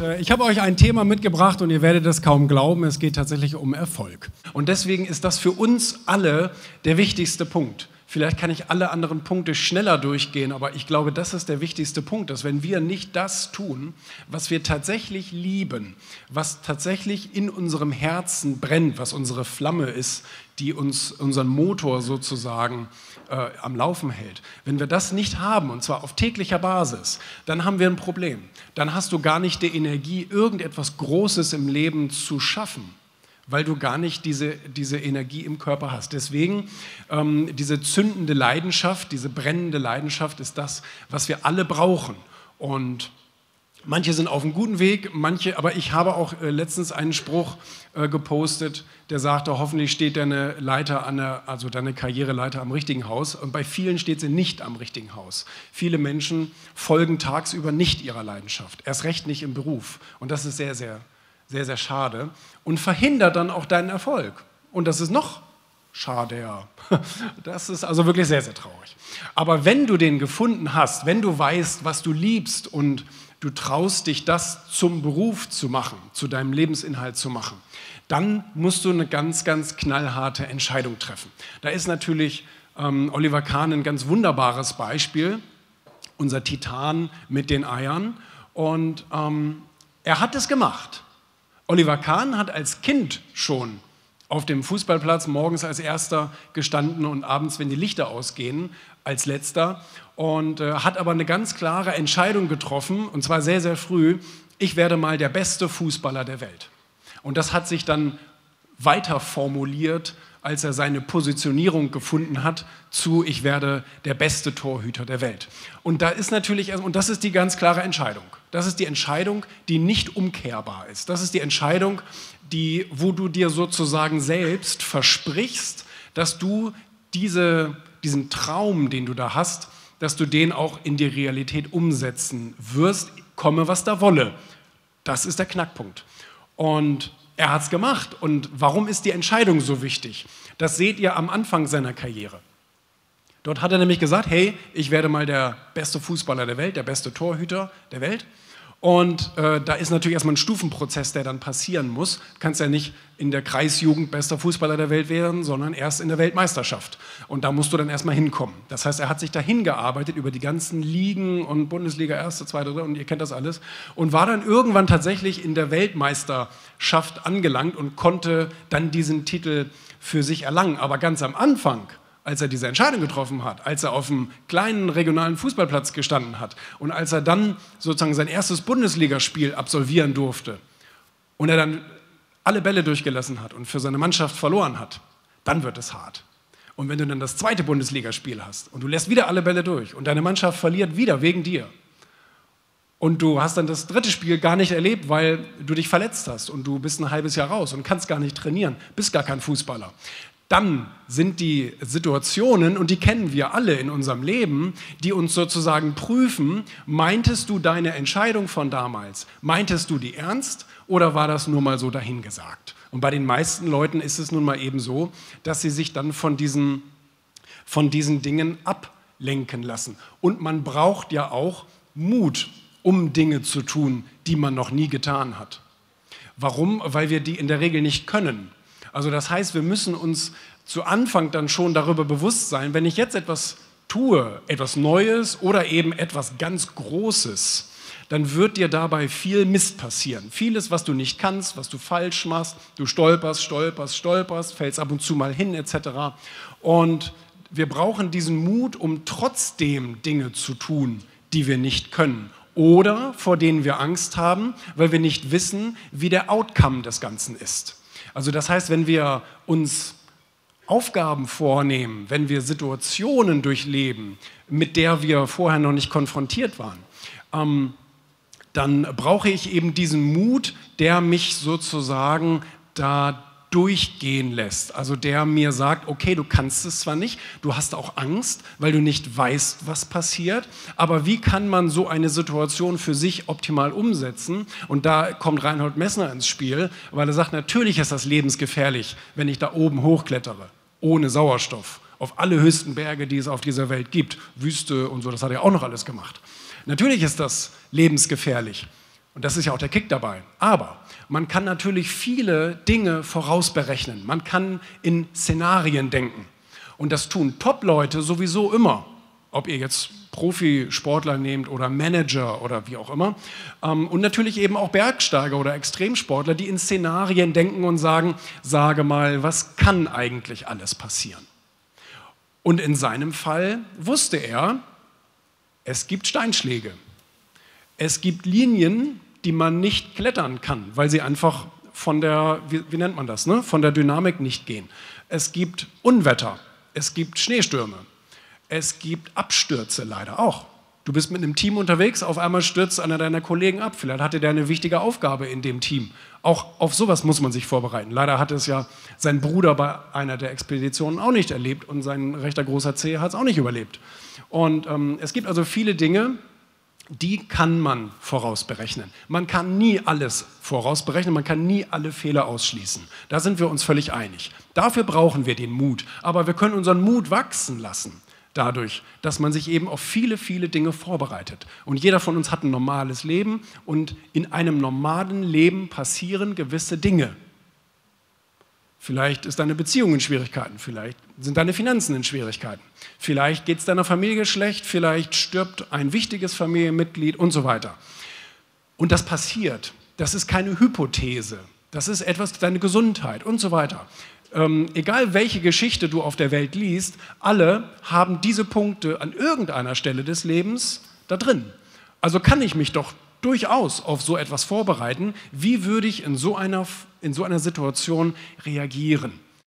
äh, ich habe euch ein Thema mitgebracht und ihr werdet es kaum glauben, es geht tatsächlich um Erfolg. Und deswegen ist das für uns alle der wichtigste Punkt. Vielleicht kann ich alle anderen Punkte schneller durchgehen, aber ich glaube, das ist der wichtigste Punkt, dass wenn wir nicht das tun, was wir tatsächlich lieben, was tatsächlich in unserem Herzen brennt, was unsere Flamme ist, die uns unseren Motor sozusagen äh, am Laufen hält, wenn wir das nicht haben, und zwar auf täglicher Basis, dann haben wir ein Problem. Dann hast du gar nicht die Energie, irgendetwas Großes im Leben zu schaffen weil du gar nicht diese, diese Energie im Körper hast. Deswegen ähm, diese zündende Leidenschaft, diese brennende Leidenschaft ist das, was wir alle brauchen. Und manche sind auf einem guten Weg, manche, aber ich habe auch äh, letztens einen Spruch äh, gepostet, der sagte, hoffentlich steht deine Leiter an der, also deine Karriereleiter am richtigen Haus. Und bei vielen steht sie nicht am richtigen Haus. Viele Menschen folgen tagsüber nicht ihrer Leidenschaft, erst recht nicht im Beruf. Und das ist sehr, sehr sehr, sehr schade und verhindert dann auch deinen Erfolg. Und das ist noch schade, ja. Das ist also wirklich sehr, sehr traurig. Aber wenn du den gefunden hast, wenn du weißt, was du liebst und du traust dich, das zum Beruf zu machen, zu deinem Lebensinhalt zu machen, dann musst du eine ganz, ganz knallharte Entscheidung treffen. Da ist natürlich ähm, Oliver Kahn ein ganz wunderbares Beispiel, unser Titan mit den Eiern. Und ähm, er hat es gemacht. Oliver Kahn hat als Kind schon auf dem Fußballplatz morgens als erster gestanden und abends, wenn die Lichter ausgehen, als letzter und äh, hat aber eine ganz klare Entscheidung getroffen und zwar sehr, sehr früh, ich werde mal der beste Fußballer der Welt. Und das hat sich dann weiter formuliert als er seine Positionierung gefunden hat zu, ich werde der beste Torhüter der Welt. Und da ist natürlich, und das ist die ganz klare Entscheidung. Das ist die Entscheidung, die nicht umkehrbar ist. Das ist die Entscheidung, die, wo du dir sozusagen selbst versprichst, dass du diese, diesen Traum, den du da hast, dass du den auch in die Realität umsetzen wirst, komme was da wolle. Das ist der Knackpunkt. Und er hat es gemacht. Und warum ist die Entscheidung so wichtig? Das seht ihr am Anfang seiner Karriere. Dort hat er nämlich gesagt, hey, ich werde mal der beste Fußballer der Welt, der beste Torhüter der Welt. Und äh, da ist natürlich erstmal ein Stufenprozess, der dann passieren muss. Du kannst ja nicht in der Kreisjugend bester Fußballer der Welt werden, sondern erst in der Weltmeisterschaft. Und da musst du dann erstmal hinkommen. Das heißt, er hat sich dahin gearbeitet über die ganzen Ligen und Bundesliga, erste, zweite, dritte und ihr kennt das alles. Und war dann irgendwann tatsächlich in der Weltmeisterschaft angelangt und konnte dann diesen Titel für sich erlangen. Aber ganz am Anfang als er diese Entscheidung getroffen hat, als er auf einem kleinen regionalen Fußballplatz gestanden hat und als er dann sozusagen sein erstes Bundesligaspiel absolvieren durfte und er dann alle Bälle durchgelassen hat und für seine Mannschaft verloren hat, dann wird es hart. Und wenn du dann das zweite Bundesligaspiel hast und du lässt wieder alle Bälle durch und deine Mannschaft verliert wieder wegen dir und du hast dann das dritte Spiel gar nicht erlebt, weil du dich verletzt hast und du bist ein halbes Jahr raus und kannst gar nicht trainieren, bist gar kein Fußballer, dann sind die Situationen, und die kennen wir alle in unserem Leben, die uns sozusagen prüfen, meintest du deine Entscheidung von damals, meintest du die ernst oder war das nur mal so dahingesagt? Und bei den meisten Leuten ist es nun mal eben so, dass sie sich dann von diesen, von diesen Dingen ablenken lassen. Und man braucht ja auch Mut, um Dinge zu tun, die man noch nie getan hat. Warum? Weil wir die in der Regel nicht können. Also das heißt, wir müssen uns zu Anfang dann schon darüber bewusst sein, wenn ich jetzt etwas tue, etwas Neues oder eben etwas ganz Großes, dann wird dir dabei viel Mist passieren. Vieles, was du nicht kannst, was du falsch machst, du stolperst, stolperst, stolperst, fällst ab und zu mal hin etc. Und wir brauchen diesen Mut, um trotzdem Dinge zu tun, die wir nicht können oder vor denen wir Angst haben, weil wir nicht wissen, wie der Outcome des Ganzen ist. Also das heißt, wenn wir uns Aufgaben vornehmen, wenn wir Situationen durchleben, mit der wir vorher noch nicht konfrontiert waren, ähm, dann brauche ich eben diesen Mut, der mich sozusagen da durchgehen lässt. Also der mir sagt, okay, du kannst es zwar nicht, du hast auch Angst, weil du nicht weißt, was passiert, aber wie kann man so eine Situation für sich optimal umsetzen? Und da kommt Reinhold Messner ins Spiel, weil er sagt, natürlich ist das lebensgefährlich, wenn ich da oben hochklettere, ohne Sauerstoff, auf alle höchsten Berge, die es auf dieser Welt gibt, Wüste und so, das hat er auch noch alles gemacht. Natürlich ist das lebensgefährlich. Und das ist ja auch der Kick dabei. Aber man kann natürlich viele Dinge vorausberechnen. Man kann in Szenarien denken. Und das tun Top-Leute sowieso immer. Ob ihr jetzt Profisportler nehmt oder Manager oder wie auch immer. Ähm, und natürlich eben auch Bergsteiger oder Extremsportler, die in Szenarien denken und sagen, sage mal, was kann eigentlich alles passieren? Und in seinem Fall wusste er, es gibt Steinschläge. Es gibt Linien, die man nicht klettern kann, weil sie einfach von der, wie, wie nennt man das, ne? von der Dynamik nicht gehen. Es gibt Unwetter, es gibt Schneestürme, es gibt Abstürze leider auch. Du bist mit einem Team unterwegs, auf einmal stürzt einer deiner Kollegen ab. Vielleicht hatte der eine wichtige Aufgabe in dem Team. Auch auf sowas muss man sich vorbereiten. Leider hat es ja sein Bruder bei einer der Expeditionen auch nicht erlebt und sein rechter großer C hat es auch nicht überlebt. Und ähm, es gibt also viele Dinge, die kann man vorausberechnen. Man kann nie alles vorausberechnen, man kann nie alle Fehler ausschließen. Da sind wir uns völlig einig. Dafür brauchen wir den Mut. Aber wir können unseren Mut wachsen lassen dadurch, dass man sich eben auf viele, viele Dinge vorbereitet. Und jeder von uns hat ein normales Leben und in einem normalen Leben passieren gewisse Dinge. Vielleicht ist deine Beziehung in Schwierigkeiten, vielleicht sind deine Finanzen in Schwierigkeiten, vielleicht geht es deiner Familie schlecht, vielleicht stirbt ein wichtiges Familienmitglied und so weiter. Und das passiert. Das ist keine Hypothese. Das ist etwas, deine Gesundheit und so weiter ähm, egal welche Geschichte du auf der Welt liest, alle haben diese Punkte an irgendeiner Stelle des Lebens da drin. Also kann ich mich doch durchaus auf so etwas vorbereiten. Wie würde ich in so einer, in so einer Situation reagieren?